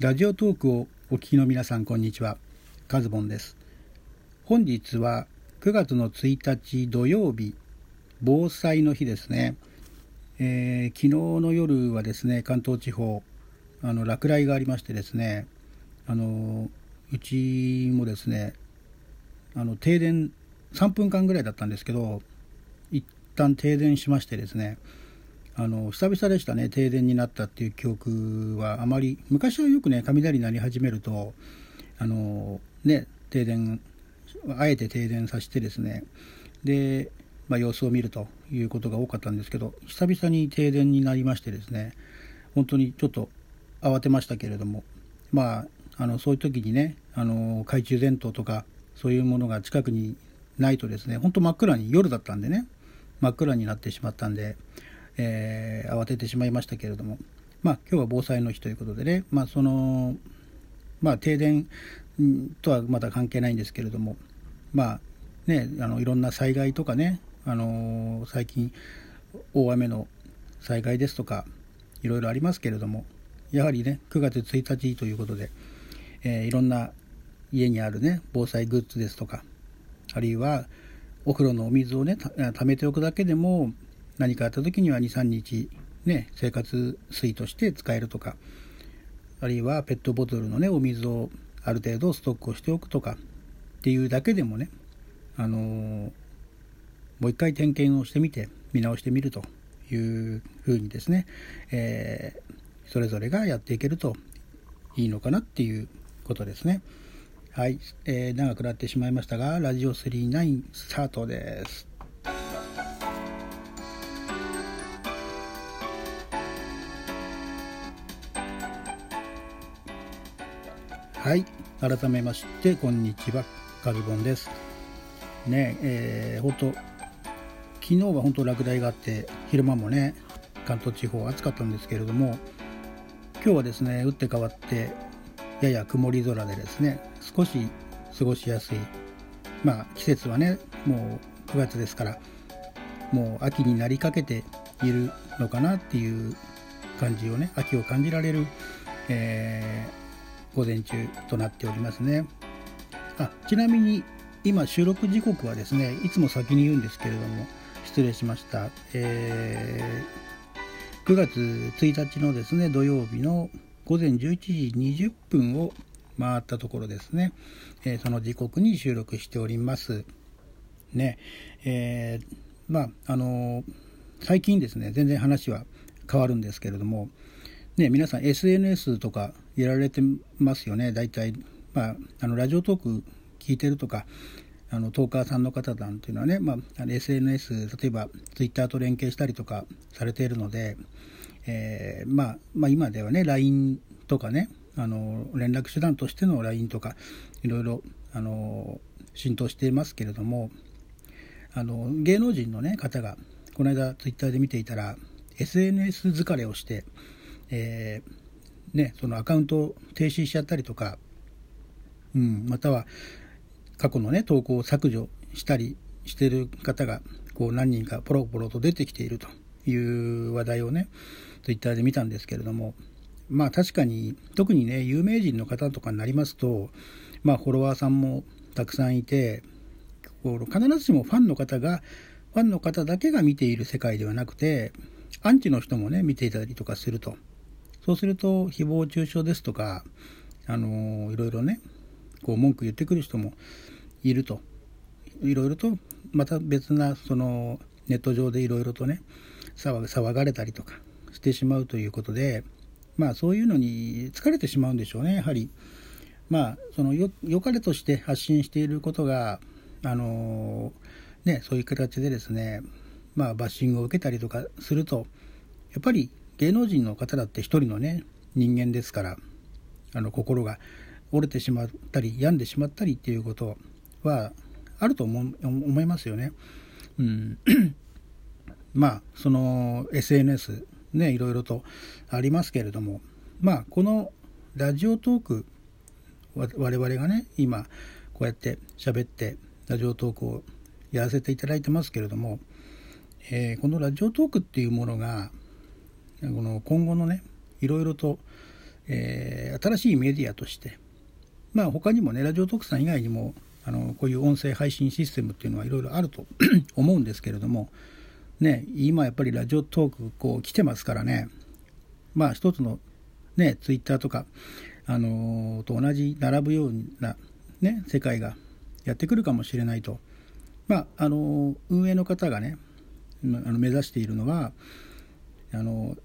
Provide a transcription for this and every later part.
ラジオトークをお聞きの皆さんこんにちは。カズボンです。本日は9月の1日土曜日防災の日ですね、えー、昨日の夜はですね関東地方あの落雷がありましてですねあのうちもですねあの停電3分間ぐらいだったんですけど一旦停電しましてですねあの久々でしたね停電になったっていう記憶はあまり。昔はよくね雷鳴り始めるとあのね停電あえて停電させてですねで、まあ、様子を見るということが多かったんですけど久々に停電になりましてですね本当にちょっと慌てましたけれどもまああのそういう時にねあの懐中電灯とかそういうものが近くにないとですね本当真っ暗に夜だったんでね真っ暗になってしまったんでえー、慌ててしまいましたけれども、まあ、今日は防災の日ということでね、まあ、その、まあ、停電とはまだ関係ないんですけれども、まあ、ね、あのいろんな災害とかね、あの最近、大雨の災害ですとか、いろいろありますけれども、やはりね、9月1日ということで、えー、いろんな家にあるね、防災グッズですとか、あるいはお風呂のお水をね、ためておくだけでも、何かあった時には23日、ね、生活水として使えるとかあるいはペットボトルのねお水をある程度ストックをしておくとかっていうだけでもねあのー、もう一回点検をしてみて見直してみるというふうにですね、えー、それぞれがやっていけるといいのかなっていうことですね。はい、えー、長くなってしまいましたが、ラジオ39スタートです。はい。改めましてこんにちは。カズボンです。ねえー、本当昨日は本当落雷があって昼間もね関東地方暑かったんですけれども今日はですね打って変わってやや曇り空でですね少し過ごしやすい。まあ季節はねもう9月ですからもう秋になりかけているのかなっていう感じをね秋を感じられる、え午前中となっておりますね。あちなみに今収録時刻はですねいつも先に言うんですけれども失礼しました、えー、9月1日のですね土曜日の午前11時20分を回ったところですね、えー、その時刻に収録しております。ね。えー、まああの最近ですね全然話は変わるんですけれどもね、皆さん SNS とかやられてますよね、大体。まあ、あのラジオトーク聞いてるとか、あのトーカーさんの方なんていうのはね、まあ、SNS、例えば Twitter と連携したりとかされているので、えー、まあ、まあ、今ではね、LINE とかね、あの連絡手段としての LINE とか、いろいろあの浸透していますけれども、あの芸能人の、ね、方が、この間 Twitter で見ていたら、SNS 疲れをして、えー、ね、そのアカウントを停止しちゃったりとか、うん、または過去のね、投稿を削除したりしてる方が、こう何人かポロポロと出てきているという話題をね、ツイッターで見たんですけれども、まあ確かに、特にね、有名人の方とかになりますと、まあフォロワーさんもたくさんいて、こう必ずしもファンの方が、ファンの方だけが見ている世界ではなくて、アンチの人もね、見ていたりとかすると。そうすると、誹謗中傷ですとか、あのいろいろね、こう文句言ってくる人もいると。いろいろと、また別な、その、ネット上でいろいろとね、騒がれたりとかしてしまうということで、まあそういうのに疲れてしまうんでしょうね、やはり。まあ、そのよ、良かれとして発信していることが、あのね、そういう形でですね、まあバッシングを受けたりとかすると、やっぱり芸能人の方だって一人のね人間ですからあの心が折れてしまったり病んでしまったりっていうことはあると思思いますよね。うん、まあその SNS ねいろいろとありますけれどもまあこのラジオトーク我々がね今こうやって喋ってラジオトークをやらせていただいてますけれども、えー、このラジオトークっていうものがこの今後のねいろいろと、えー、新しいメディアとしてまあ他にもねラジオ特産以外にもあのこういう音声配信システムっていうのはいろいろあると 思うんですけれどもね今やっぱりラジオトークこう来てますからねまあ一つのねツイッターとかあのー、と同じ並ぶようなね世界がやってくるかもしれないとまああの運営の方がねあの目指しているのはあの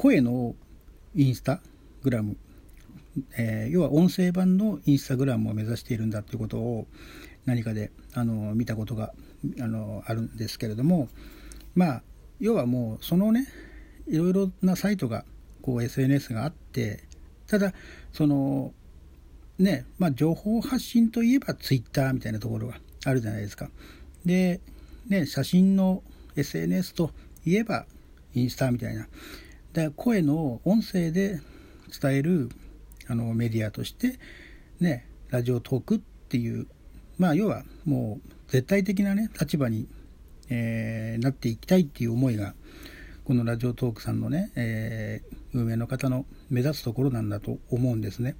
声のインスタグラム、えー、要は音声版のインスタグラムを目指しているんだということを何かであの見たことがあのあるんですけれどもまあ要はもうそのねいろいろなサイトがこう SNS があってただそのねまあ情報発信といえば Twitter みたいなところがあるじゃないですか。でね写真の SNS といえばインスタみたいな。で声の音声で伝えるあのメディアとしてねラジオトークっていうまあ要はもう絶対的なね立場に、えー、なっていきたいっていう思いがこのラジオトークさんのね、えー、運営の方の目指すところなんだと思うんですね。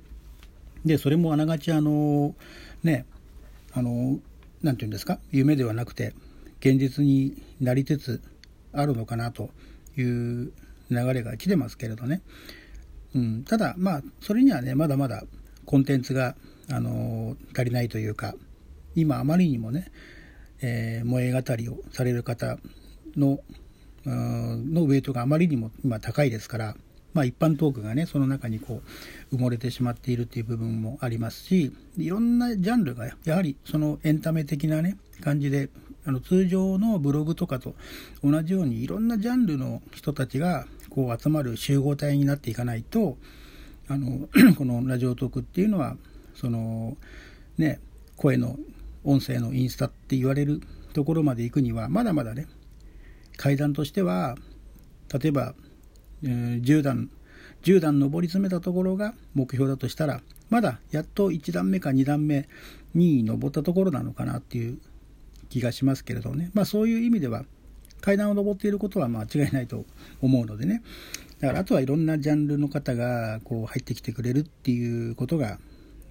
でそれもあながちあのねあの何て言うんですか夢ではなくて現実になりつつあるのかなという流れが来てますけれどね、うん、ただまあそれにはねまだまだコンテンツが、あの足りないというか今あまりにもね、えー、萌え語りをされる方ののウェイトがあまりにも今高いですから、まあ、一般トークがねその中にこう埋もれてしまっているという部分もありますしいろんなジャンルがやはりそのエンタメ的なね感じであの通常のブログとかと同じようにいろんなジャンルの人たちがこう集まる集合体になっていかないとあの このラジオトークっていうのはそのね声の音声のインスタって言われるところまで行くにはまだまだね階段としては例えば、えー、10段10段上り詰めたところが目標だとしたらまだやっと1段目か2段目に登ったところなのかなっていう気がしますけれどね、まあ、そういう意味では階段を上っていることは間違いないと思うのでね。だからあとはいろんなジャンルの方がこう入ってきてくれるっていうことが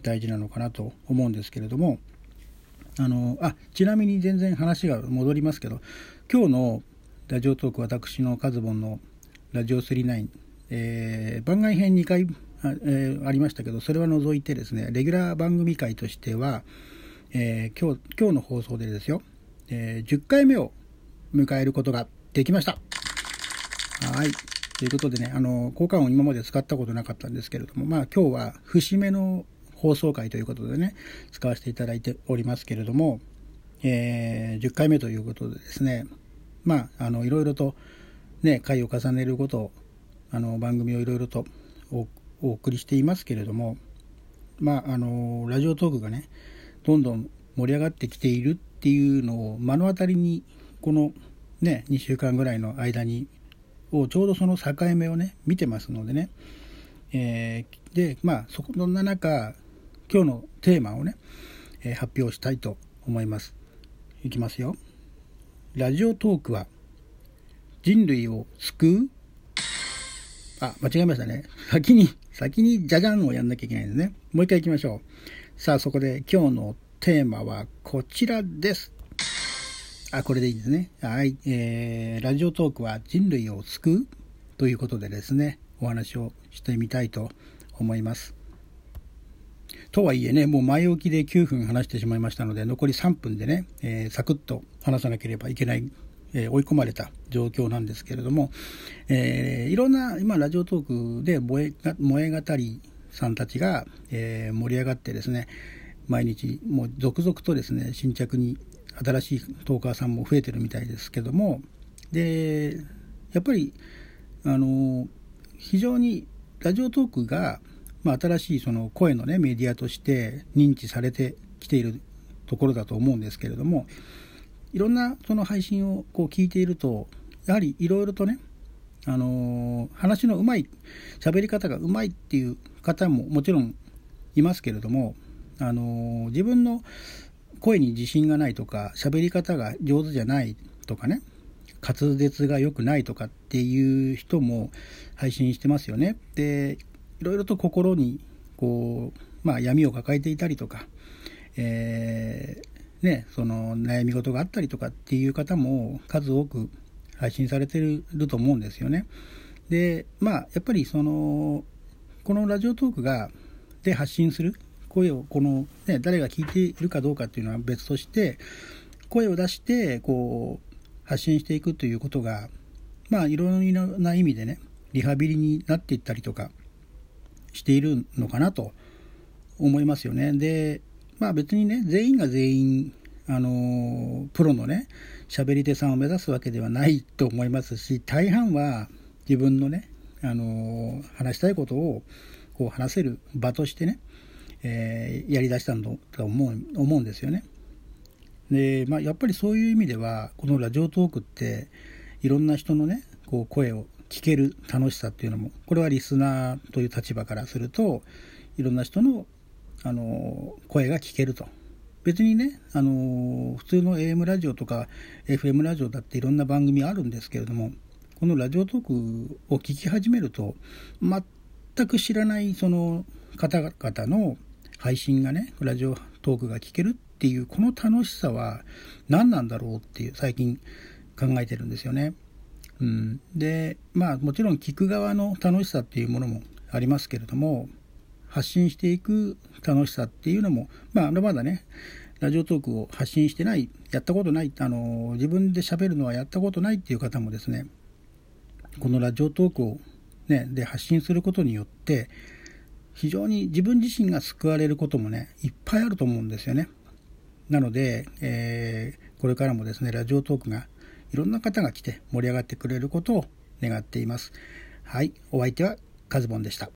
大事なのかなと思うんですけれども。あのあちなみに全然話が戻りますけど今日のラジオトーク私のカズボンのラジオ39、えー、番外編2回あ,、えー、ありましたけどそれは除いてですねレギュラー番組会としては、えー、今日今日の放送でですよ、え10回目を迎えることができました。はい。ということでね、あの、効果音今まで使ったことなかったんですけれども、まあ今日は節目の放送回ということでね、使わせていただいておりますけれども、えー、10回目ということでですね、まあ、あの、いろいろとね、回を重ねることを、あの、番組をいろいろとお送りしていますけれども、まあ、あの、ラジオトークがね、どんどん盛り上がってきているっていうのを目の当たりにこのね2週間ぐらいの間にをちょうどその境目をね見てますのでね、えー、でまあそこんな中今日のテーマをね、えー、発表したいと思いますいきますよラジオトークは人類を救う？あ、間違えましたね。先に、先にじゃじゃんをやんなきゃいけないんですね。もう一回行きましょう。さあ、そこで今日のテーマはこちらです。あ、これでいいですね。はい。えー、ラジオトークは人類を救うということでですね、お話をしてみたいと思います。とはいえね、もう前置きで9分話してしまいましたので、残り3分でね、えー、サクッと話さなければいけない、えー、追い込まれた状況なんですけれども、えー、いろんな、今、ラジオトークで萌え萌え語りさんたちが、え盛り上がってですね、毎日もう続々とですね、新着に新しいトーカーさんも増えてるみたいですけどもでやっぱりあの非常にラジオトークが、まあ、新しいその声の、ね、メディアとして認知されてきているところだと思うんですけれどもいろんなその配信をこう聞いているとやはりいろいろとねあの話のうまい喋り方がうまいっていう方ももちろんいますけれどもあの自分の声に自信がないとか喋り方が上手じゃないとかね滑舌が良くないとかっていう人も配信してますよね。でいろいろと心にこう、まあ、闇を抱えていたりとか、えー、ね、その悩み事があったりとかっていう方も数多く配信されてると思うんですよね。でまあやっぱりそのこのラジオトークがで発信する声をこの、ね、誰が聞いているかどうかっていうのは別として声を出してこう発信していくということがまあいろいろな意味でねリハビリになっていったりとかしているのかなと思いますよね。でまあ別にね全員が全員あのプロのね喋り手さんを目指すわけではないと思いますし大半は自分のねあの話したいことをこう話せる場としてね、えー、やりだしたんだと思う思うんですよね。で、まあ、やっぱりそういう意味ではこのラジオトークっていろんな人のねこう声を聞ける楽しさっていうのもこれはリスナーという立場からするといろんな人のあの声が聞けると別にねあの普通の AM ラジオとか FM ラジオだっていろんな番組あるんですけれどもこのラジオトークを聞き始めると全く知らないその方々の配信がねラジオトークが聞けるっていうこの楽しさは何なんだろうっていう最近考えてるんですよね。うん、でまあもちろん聞く側の楽しさっていうものもありますけれども発信していく楽しさっていうのもまあまだねラジオトークを発信してないやったことないあの自分で喋るのはやったことないっていう方もですねこのラジオトークを、ね、で発信することによって非常に自分自身が救われることもねいっぱいあると思うんですよね。なので、えー、これからもですねラジオトークがいろんな方が来て盛り上がってくれることを願っています。はい、お相手はカズボンでした。